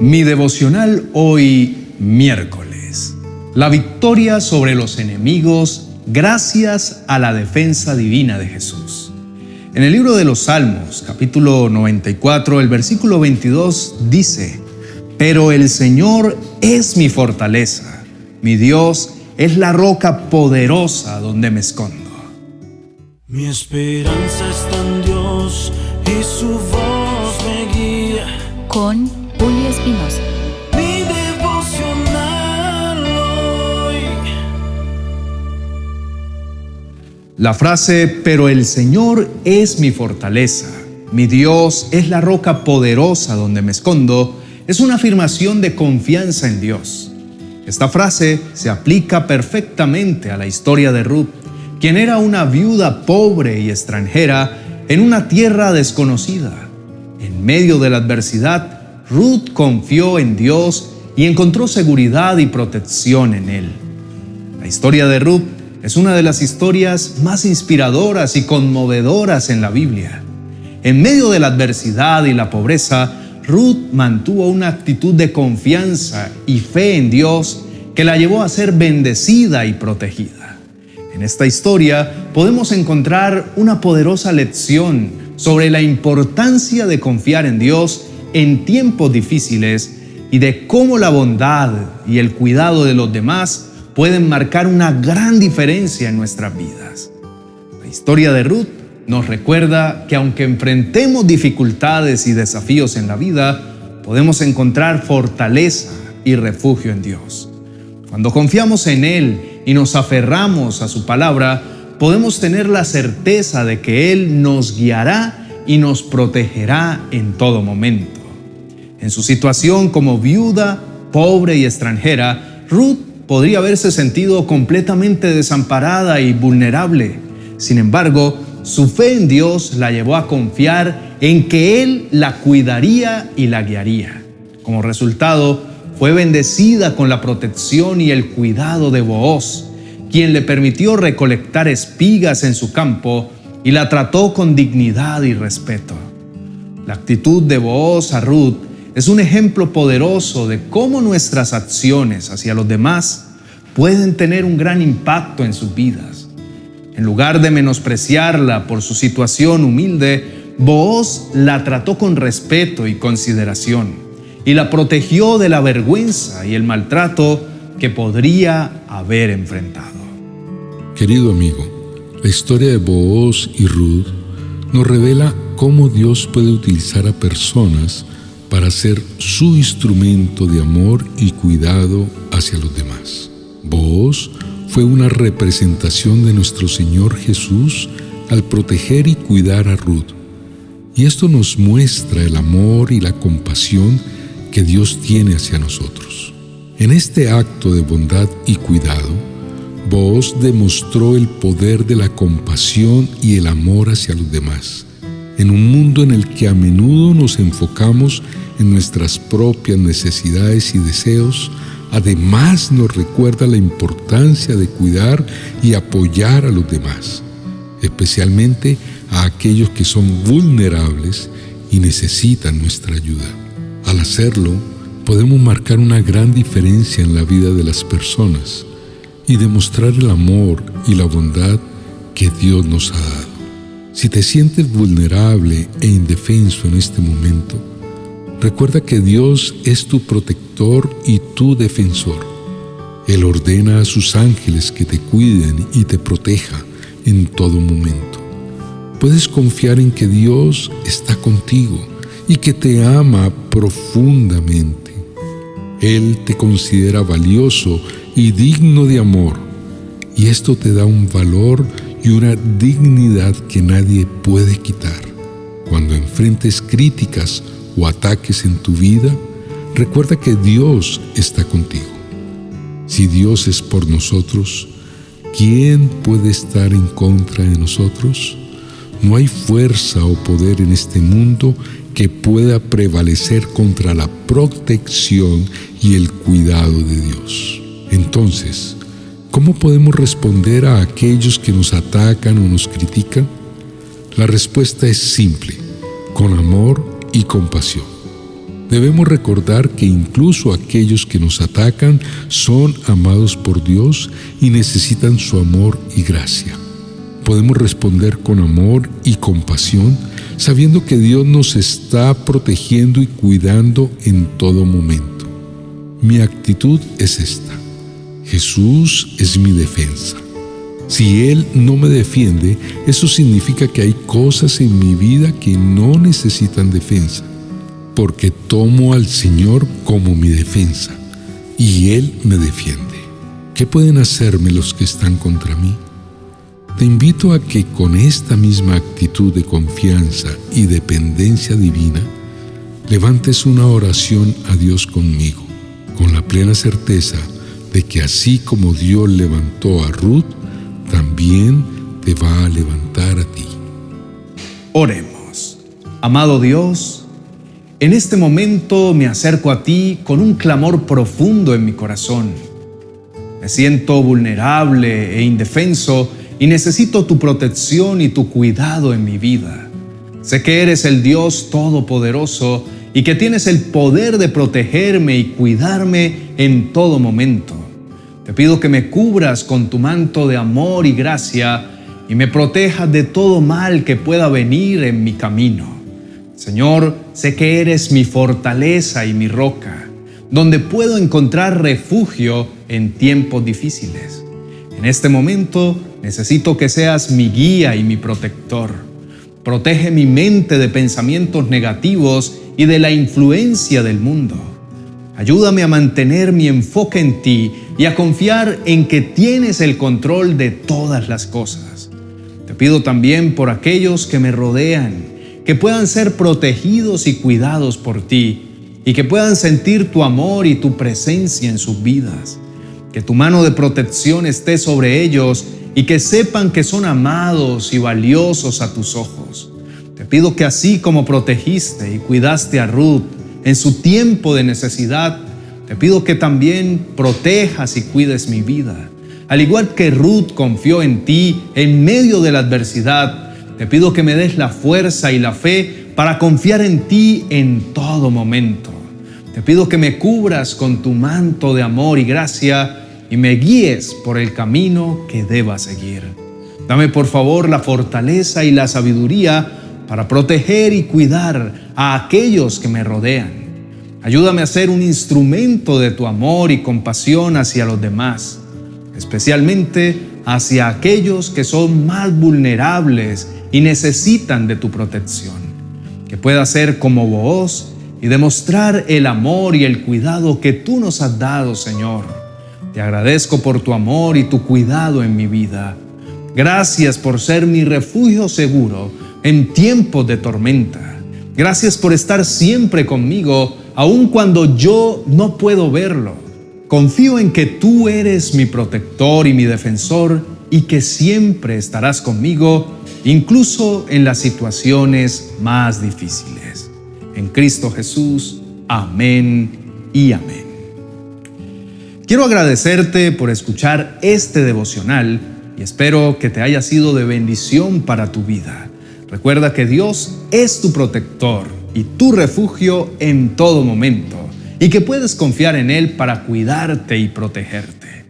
Mi devocional hoy miércoles. La victoria sobre los enemigos gracias a la defensa divina de Jesús. En el libro de los Salmos, capítulo 94, el versículo 22 dice, Pero el Señor es mi fortaleza, mi Dios es la roca poderosa donde me escondo. Mi esperanza está en Dios y su voz me guía. Con Julio Espinosa. Mi devocional hoy. La frase, pero el Señor es mi fortaleza, mi Dios es la roca poderosa donde me escondo, es una afirmación de confianza en Dios. Esta frase se aplica perfectamente a la historia de Ruth quien era una viuda pobre y extranjera en una tierra desconocida. En medio de la adversidad, Ruth confió en Dios y encontró seguridad y protección en Él. La historia de Ruth es una de las historias más inspiradoras y conmovedoras en la Biblia. En medio de la adversidad y la pobreza, Ruth mantuvo una actitud de confianza y fe en Dios que la llevó a ser bendecida y protegida. En esta historia podemos encontrar una poderosa lección sobre la importancia de confiar en Dios en tiempos difíciles y de cómo la bondad y el cuidado de los demás pueden marcar una gran diferencia en nuestras vidas. La historia de Ruth nos recuerda que aunque enfrentemos dificultades y desafíos en la vida, podemos encontrar fortaleza y refugio en Dios. Cuando confiamos en Él y nos aferramos a su palabra, podemos tener la certeza de que Él nos guiará y nos protegerá en todo momento. En su situación como viuda, pobre y extranjera, Ruth podría haberse sentido completamente desamparada y vulnerable. Sin embargo, su fe en Dios la llevó a confiar en que Él la cuidaría y la guiaría. Como resultado, fue bendecida con la protección y el cuidado de Booz, quien le permitió recolectar espigas en su campo y la trató con dignidad y respeto. La actitud de Booz a Ruth es un ejemplo poderoso de cómo nuestras acciones hacia los demás pueden tener un gran impacto en sus vidas. En lugar de menospreciarla por su situación humilde, Booz la trató con respeto y consideración y la protegió de la vergüenza y el maltrato que podría haber enfrentado. Querido amigo, la historia de Booz y Ruth nos revela cómo Dios puede utilizar a personas para ser su instrumento de amor y cuidado hacia los demás. Booz fue una representación de nuestro Señor Jesús al proteger y cuidar a Ruth. Y esto nos muestra el amor y la compasión que Dios tiene hacia nosotros. En este acto de bondad y cuidado, vos demostró el poder de la compasión y el amor hacia los demás, en un mundo en el que a menudo nos enfocamos en nuestras propias necesidades y deseos, además nos recuerda la importancia de cuidar y apoyar a los demás, especialmente a aquellos que son vulnerables y necesitan nuestra ayuda. Al hacerlo, podemos marcar una gran diferencia en la vida de las personas y demostrar el amor y la bondad que Dios nos ha dado. Si te sientes vulnerable e indefenso en este momento, recuerda que Dios es tu protector y tu defensor. Él ordena a sus ángeles que te cuiden y te proteja en todo momento. Puedes confiar en que Dios está contigo y que te ama profundamente. Él te considera valioso y digno de amor, y esto te da un valor y una dignidad que nadie puede quitar. Cuando enfrentes críticas o ataques en tu vida, recuerda que Dios está contigo. Si Dios es por nosotros, ¿quién puede estar en contra de nosotros? No hay fuerza o poder en este mundo que pueda prevalecer contra la protección y el cuidado de Dios. Entonces, ¿cómo podemos responder a aquellos que nos atacan o nos critican? La respuesta es simple, con amor y compasión. Debemos recordar que incluso aquellos que nos atacan son amados por Dios y necesitan su amor y gracia. Podemos responder con amor y compasión sabiendo que Dios nos está protegiendo y cuidando en todo momento. Mi actitud es esta. Jesús es mi defensa. Si Él no me defiende, eso significa que hay cosas en mi vida que no necesitan defensa porque tomo al Señor como mi defensa y Él me defiende. ¿Qué pueden hacerme los que están contra mí? Te invito a que con esta misma actitud de confianza y dependencia divina, levantes una oración a Dios conmigo, con la plena certeza de que así como Dios levantó a Ruth, también te va a levantar a ti. Oremos. Amado Dios, en este momento me acerco a ti con un clamor profundo en mi corazón. Me siento vulnerable e indefenso y necesito tu protección y tu cuidado en mi vida. Sé que eres el Dios Todopoderoso y que tienes el poder de protegerme y cuidarme en todo momento. Te pido que me cubras con tu manto de amor y gracia y me protejas de todo mal que pueda venir en mi camino. Señor, sé que eres mi fortaleza y mi roca, donde puedo encontrar refugio en tiempos difíciles. En este momento necesito que seas mi guía y mi protector. Protege mi mente de pensamientos negativos y de la influencia del mundo. Ayúdame a mantener mi enfoque en ti y a confiar en que tienes el control de todas las cosas. Te pido también por aquellos que me rodean que puedan ser protegidos y cuidados por ti y que puedan sentir tu amor y tu presencia en sus vidas. Que tu mano de protección esté sobre ellos y que sepan que son amados y valiosos a tus ojos. Te pido que así como protegiste y cuidaste a Ruth en su tiempo de necesidad, te pido que también protejas y cuides mi vida. Al igual que Ruth confió en ti en medio de la adversidad, te pido que me des la fuerza y la fe para confiar en ti en todo momento. Te pido que me cubras con tu manto de amor y gracia y me guíes por el camino que deba seguir. Dame por favor la fortaleza y la sabiduría para proteger y cuidar a aquellos que me rodean. Ayúdame a ser un instrumento de tu amor y compasión hacia los demás, especialmente hacia aquellos que son más vulnerables y necesitan de tu protección. Que pueda ser como vos y demostrar el amor y el cuidado que tú nos has dado, Señor. Te agradezco por tu amor y tu cuidado en mi vida. Gracias por ser mi refugio seguro en tiempos de tormenta. Gracias por estar siempre conmigo, aun cuando yo no puedo verlo. Confío en que tú eres mi protector y mi defensor y que siempre estarás conmigo incluso en las situaciones más difíciles. En Cristo Jesús, amén y amén. Quiero agradecerte por escuchar este devocional y espero que te haya sido de bendición para tu vida. Recuerda que Dios es tu protector y tu refugio en todo momento y que puedes confiar en Él para cuidarte y protegerte.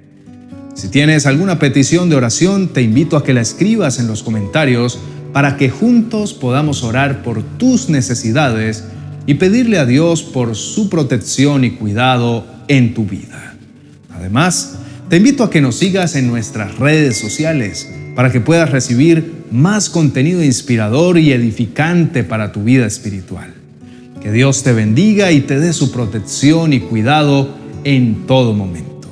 Si tienes alguna petición de oración, te invito a que la escribas en los comentarios para que juntos podamos orar por tus necesidades y pedirle a Dios por su protección y cuidado en tu vida. Además, te invito a que nos sigas en nuestras redes sociales para que puedas recibir más contenido inspirador y edificante para tu vida espiritual. Que Dios te bendiga y te dé su protección y cuidado en todo momento.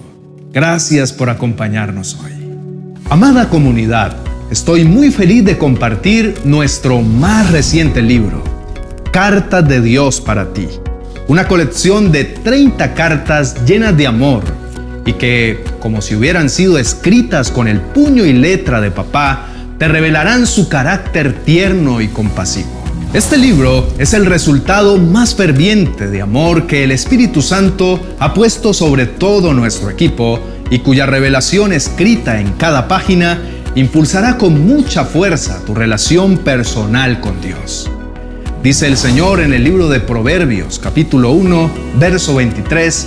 Gracias por acompañarnos hoy. Amada comunidad, estoy muy feliz de compartir nuestro más reciente libro, Cartas de Dios para ti. Una colección de 30 cartas llenas de amor y que, como si hubieran sido escritas con el puño y letra de papá, te revelarán su carácter tierno y compasivo. Este libro es el resultado más ferviente de amor que el Espíritu Santo ha puesto sobre todo nuestro equipo y cuya revelación escrita en cada página impulsará con mucha fuerza tu relación personal con Dios. Dice el Señor en el libro de Proverbios, capítulo 1, verso 23,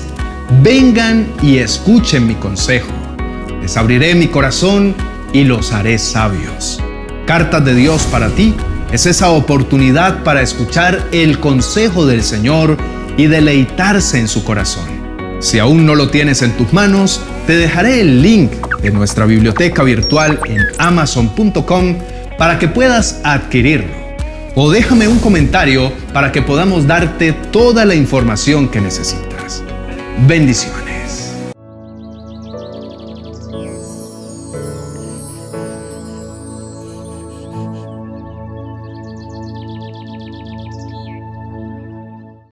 Vengan y escuchen mi consejo. Les abriré mi corazón y los haré sabios. Cartas de Dios para ti es esa oportunidad para escuchar el consejo del Señor y deleitarse en su corazón. Si aún no lo tienes en tus manos, te dejaré el link de nuestra biblioteca virtual en amazon.com para que puedas adquirirlo. O déjame un comentario para que podamos darte toda la información que necesitas. Bendiciones.